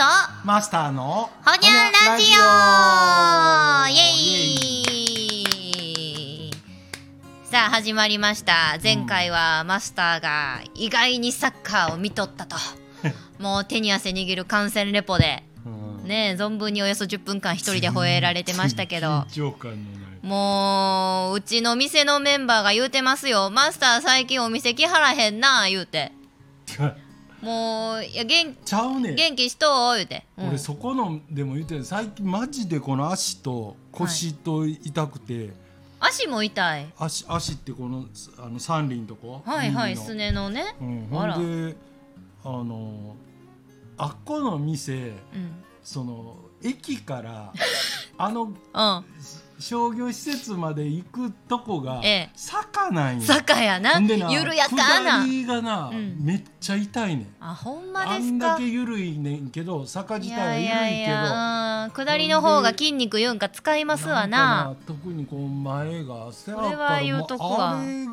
と？マスターのほにゃラジオ！イエイ！さあ始まりました。前回はマスターが意外にサッカーを見とったと。もう手に汗握る観戦レポで。うん。ね存分におよそ10分間一人で吠えられてましたけど。もううちの店のメンバーが言うてますよ。マスター最近お店来はらへんな言うて もういや元ちゃうねん。元気しとう言うて、うん。俺そこのでも言ってる最近マジでこの足と腰と痛くて、足も痛い。足足ってこのあの三輪とこ？はいはいすねのね。うん、ほあら。んであのあっこの店うん。その駅から あのうん商業施設まで行くとこがええ。坂なんや、坂やな。な緩やかな。下りがな、うん。めっちゃ痛いねん。あほんまあんですか？だけ緩いねんけど坂自い体は緩いやいや。いけど。下りの方が筋肉言うんか使いますわんなか特にこう前が背それは言うとくわ。あれが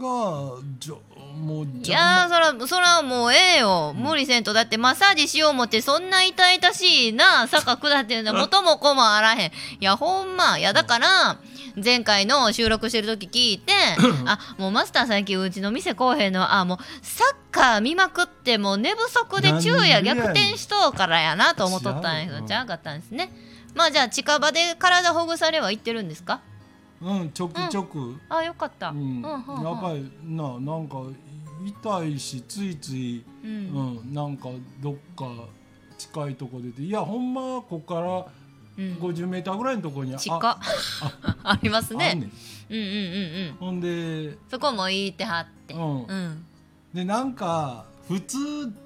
もういやーそらそらもうええよ。無理せんとだってマッサージしよう思ってそんな痛々しいな坂下ってるの元も子もあらへん。いやほんま。いやだから前回の収録してる時聞いて あもうマスター最近うちの店来おへんのあもうサッカー見まくってもう寝不足で昼夜逆転しとうからやなと思っとったんやけどちゃうかったんですね。まあじゃあ近場で体ほぐされは行ってるんですか？うんちょくちょく、あよかった、うん。うんうんうん。やっぱりななんか痛いしついつい、ううんんなんかどっか近いとこ出ていやほんまはここからうん。50メーターぐらいのところにあ近っ。あ りますあんねねん。うんうんうんうん。ほんでそこもいいってはって。ううんん、でなんか普通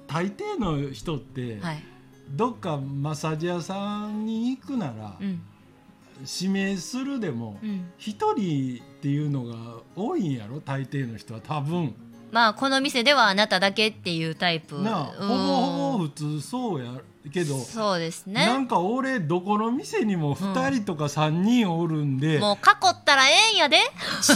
大抵の人って、はい。どっかマッサージ屋さんに行くなら、うん指名するでもうん。一人っていうのが多いんやろ？大抵の人は多分。まあこの店ではあなただけっていうタイプ。なあうん。ほぼほぼ普通そうやけど、そうですね。なんか俺どこの店にも2人とか3人おるんで、もう囲ったらええんやで。違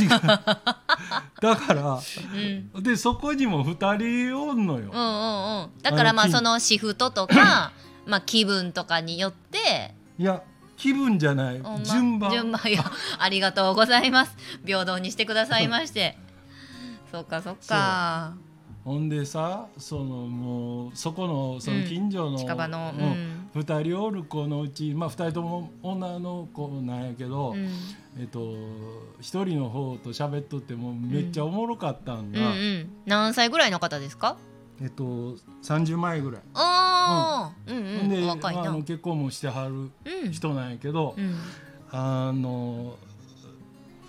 う。だからうん。うんでそこにも2人おんのよ、うんうんだからまあそのシフトとか まあ気分とかによって。いや気分じゃない、ま順番。順番いや ありがとうございます。平等にしてくださいまして。そっかそっか。ほんでさそのもうそこのその近所の、近場のううん。ん2人おる子のうち、まあ、2人とも女の子なんやけど、うん。えっと、1人の方と喋っとってもめっちゃおもろかったんうんが、うん。何歳ぐらいの方ですか？えっと、30前ぐらい。ああうん。うん。で、お若いな。まああの結婚もしてはるうん。人なんやけど、うん。あの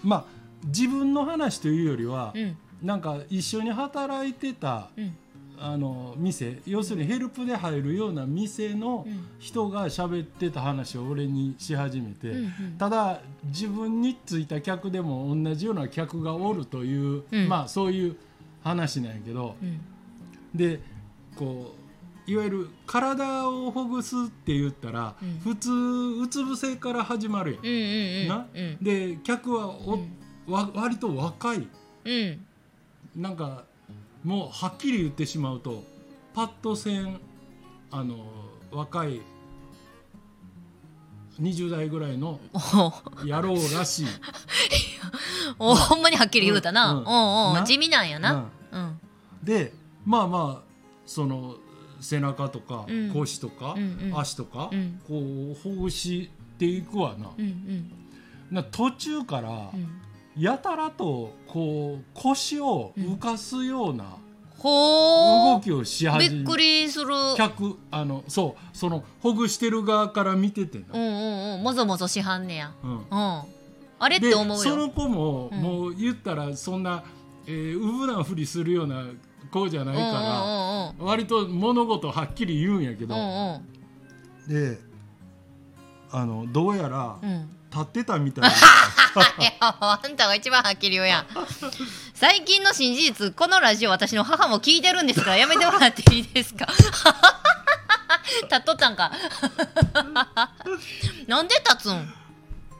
まあ自分の話というよりは、うん。なんか一緒に働いてたうん。あの店要するにヘルプで入るような店のうん。人が喋ってた話を俺にし始めて、うんうん。ただ自分についた客でも同じような客がおるという、うん。まあそういう話なんやけどうん。でこういわゆる体をほぐすって言ったら、うん。普通うつ伏せから始まるやん。うんうんうんなうん。で客はお、うん。わ割と若い。うん。なんかもうはっきり言ってしまうとパッとせんあの若い20代ぐらいのお。野郎らしい。おほんまにはっきり言うたな、うん。おうおう。な？地味なんやな。うん。うん。でまあまあその背中とかうん。腰とか、足とか、うん。こうほぐしていくわな。な途中からうん。やたらとこう腰を浮かすような動きをし始めびっくりする。客あのそうそのほぐしてる側から見ててな、うんうんうん。もぞもぞしはんねや。うん。うん。あれっでて思うよ。その子も、うん。もう言ったらそんな、えー、うぶなふりするような子じゃないから、割と物事はっきり言うんやけど、であのどうやら立ってたみたいな。いやあんたが一番はっきり言うやん。最近の新事実このラジオ私の母も聞いてるんですからやめてもらっていいですか？立っとったんか？なんで立つん？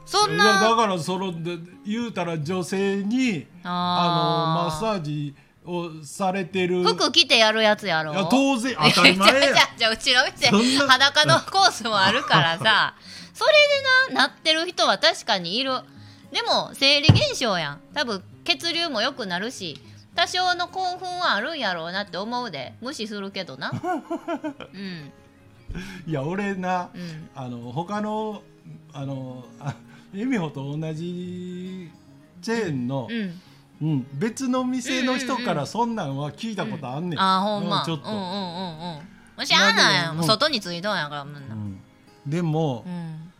そんいやだなからそので言うたら女性にあのマッあサージをされてる。服着てやるやつやろ？いや当然。当たり前や。じゃあうちの店裸のコースもあるからさ。それでななってる人は確かにいる。でも生理現象やん。多分血流も良くなるし多少の興奮はあるんやろうなって思うで。無視するけどな。うん。いや俺なうん。あの他のあのあエミホと同じチェーンの、うんうん別の店の人かうんうんうんらそんなんは聞いたことあんねん、あーほんま。うちょっと、うんうんうんうん。もしゃあない。やんうん。外についとんやからみんな。うん。でも、うん。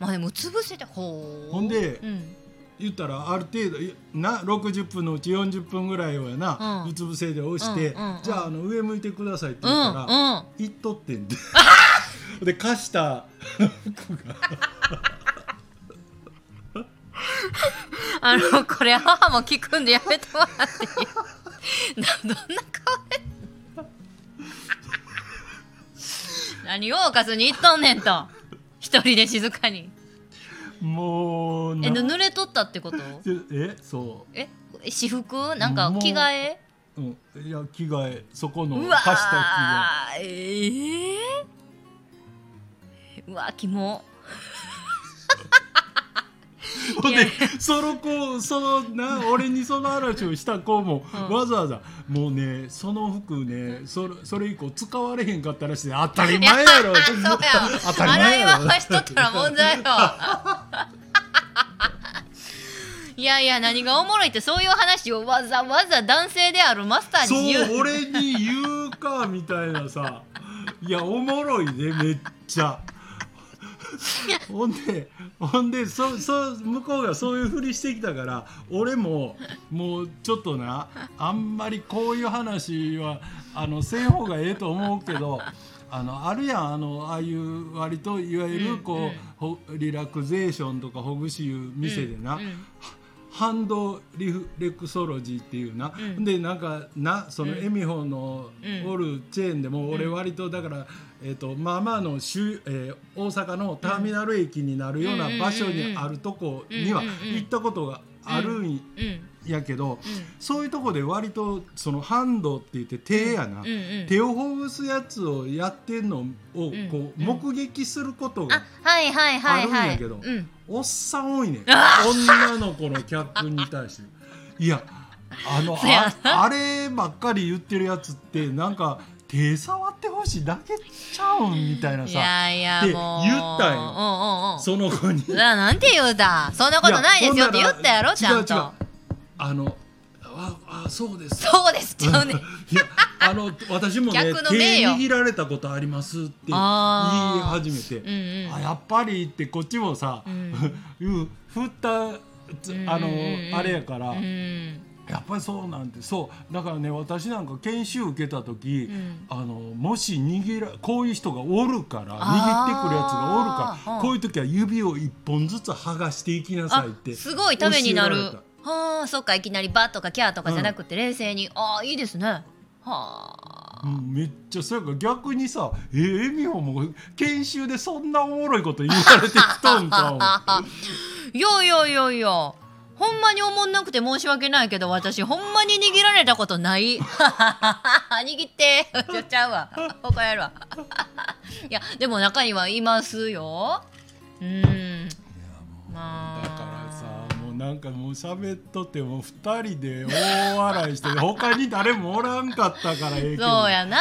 まあでもうつ伏せてほう。ほんでうん。言ったらある程度いな60分のうち40分ぐらいをやな、うん。うつ伏せで押して、うんうんうん。じゃああの上向いてくださいってう言ったら、んうん。言っとってんで。で貸した服があのこれ母も聞くんでやめてもらってい どんな顔で何をおかずに言っとんねんと。一人で静かに。もうなえぬ濡れとったってこと？えそえ私服？なんか着替え？う、うん、いや着替えそこの貸した着替ーえー、うわキモ。え ほんでその子そのな俺にその話をした子も、うん。わざわざもうねその服ねそれそれ以降使われへんかったらしい。当たり前やろ。そうや当たり前洗いやろ回しとったら問題よいやいや何がおもろいってそういう話をわざわざ男性であるマスターそうに言う。俺に言うかみたいなさ。いやおもろいねめっちゃ ほんでほんでそそ向こうがそういうふりしてきたから俺ももうちょっとなあんまりこういう話はあのせん方がええと思うけどあのあるやんあのああいう割といわゆうんるこう、うんほリラクゼーションとかほぐしいう店でな、うんうんハンドリフレクソロジーっていうな、うん。でなんかなそのうん。エミホのうん。おるチェーンでも俺割とだから、えー、とまあまあの州、えー大阪のターミナル駅になるような場所にあるとこには行ったことがあるんうんやけど、うそういうとこで割とそのハンドって言って手やな、手をほぐすやつをやってんのをこううん目撃することあがはいはいはいはい。あるんやけど。うんおっさん多いね。女の子の客に対して。いやあの ああればっかり言ってるやつってなんか手触ってほしいだけちゃうんみたいないさやいやってもう。言ったんよ。うんうんうん。その子に。なんて言うた。そんなことないですよって言ったやろいちゃんと。あのそうです。そうです。ちゃうねん。いやあの私もね手握られたことありますって言い始めて、うんうん。あやっぱりってこっちもさ、うん。うん、振ったあの、うんうんあれやから、うん。やっぱりそうなんてそう。だからね私なんか研修受けた時、うん。あのもし握らこういう人がおるから握ってくるやつがおるからうん。こういう時は指を一本ずつ剥がしていきなさいってあすごいためになるはあそっかいきなりバッとかキャーとかじゃなくて冷静に、ああいいですね。はあ。うんめっちゃそうやから逆にさえー、エミホも研修でそんなおもろいこと言われてきとんかいやいやいやいや。ほんまに思んなくて申し訳ないけど私ほんまに握られたことない。握って。ちょちゃうわ。他やるわ。いやでも中にはいますよ。うんなんかもう喋っとっても2人で大笑いして他に誰もおらんかったからええけど。そうやな。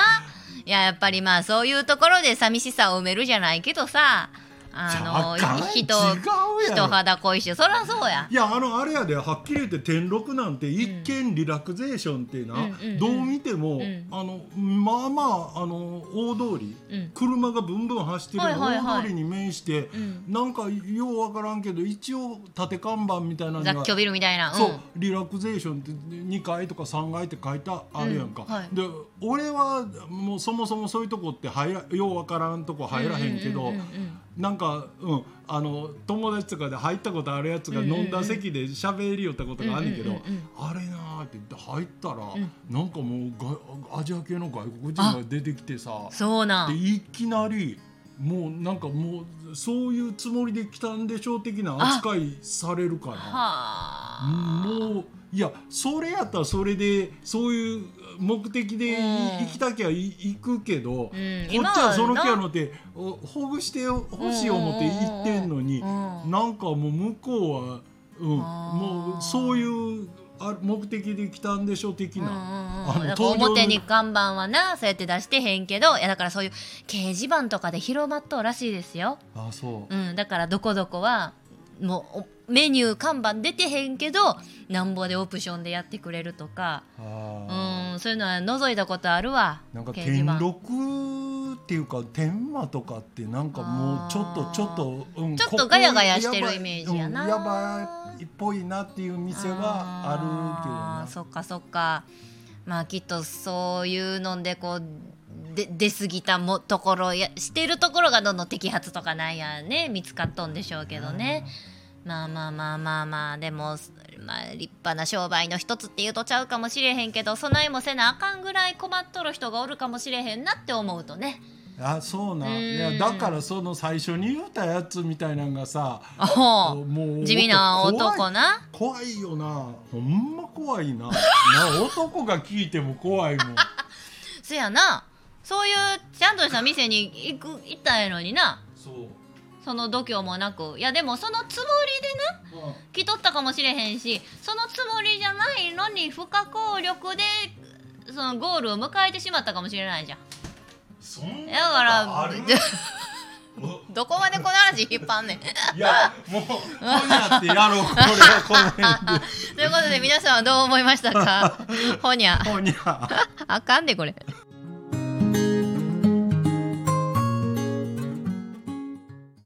いややっぱりまあそういうところで寂しさを埋めるじゃないけどさ。あの人人ろ肌恋しいそりゃそうや。いやあのあれやではっきり言って天禄なんて一見リラクゼーションっていうな、うんうんうん。どう見ても、ん。あのまあまああの大通り、うん。車がブンブン走ってる大通りに面して、うん。なんかようわからんけど一応縦看板みたいな雑居ビルみたいな、うん、そうリラクゼーションって2階とか3階って書いてあるやんか、で俺はもうそもそもそういうとこって入らようわからんとこ入らへんけど、なんか、うん、あの友達とかで入ったことあるやつが飲んだ席で喋りよったことがあんねんけど、あれなーって言って入ったら、ん。なんかもうがアジア系の外国人が出てきてさそうなん。でいきなりもうなんかもうそういうつもりで来たんでしょう的な扱いされるから。はあ。もういやそれやったらそれでそういう目的で行きたきゃい行くけど、こっち今はその気なやのっておほぐしてほしい思って行ってんのに、うんなんかもう向こうは、うん、もうそういうあ目的で来たんでしょ的うんうんな。うん。表に看板はなそうやって出してへんけどいやだからそういう掲示板とかで広まっとうらしいですよ、あそう。うん、だからどこどこはもうおメニュー看板出てへんけどなんぼでオプションでやってくれるとか。あーうんそういうのは覗いたことあるわ。なんか天禄っていうか天満とかってなんかもうちょっとちょっと、うんちょっとガヤガヤしてるイメージやな。うんやばいっぽいなっていう店はあるあーそっかそっか。まあきっとそういうのでこうで出過ぎたもところやしてるところがどんどん摘発とかなんやね見つかっとんでしょうけけどどね。まあまあまあまあまあでも、まあ、立派な商売の一つっていうとちゃうかもしれへんけど備えもせなあかんぐらい困っとる人がおるかもしれへんなって思うとね。あそうなうん。いやだからその最初に言うたやつみたいなんがさもう地味な男な。怖いよな。ほんま怖いな。な男が聞いても怖いもん。そやな。そういうちゃんとした店に行く行ったんやのにな。そう、その度胸もなく。いやでもそのつもりでなまあ来とったかもしれへんしそのつもりじゃないのに不可抗力でそのゴールを迎えてしまったかもしれないじゃん。そんなだからどこまでこの話引っ張んねん。いやもうこうやってやろう。これはこの辺で。ということで皆さんはどう思いましたか？ほにゃ。ほにゃ。あかんでこれ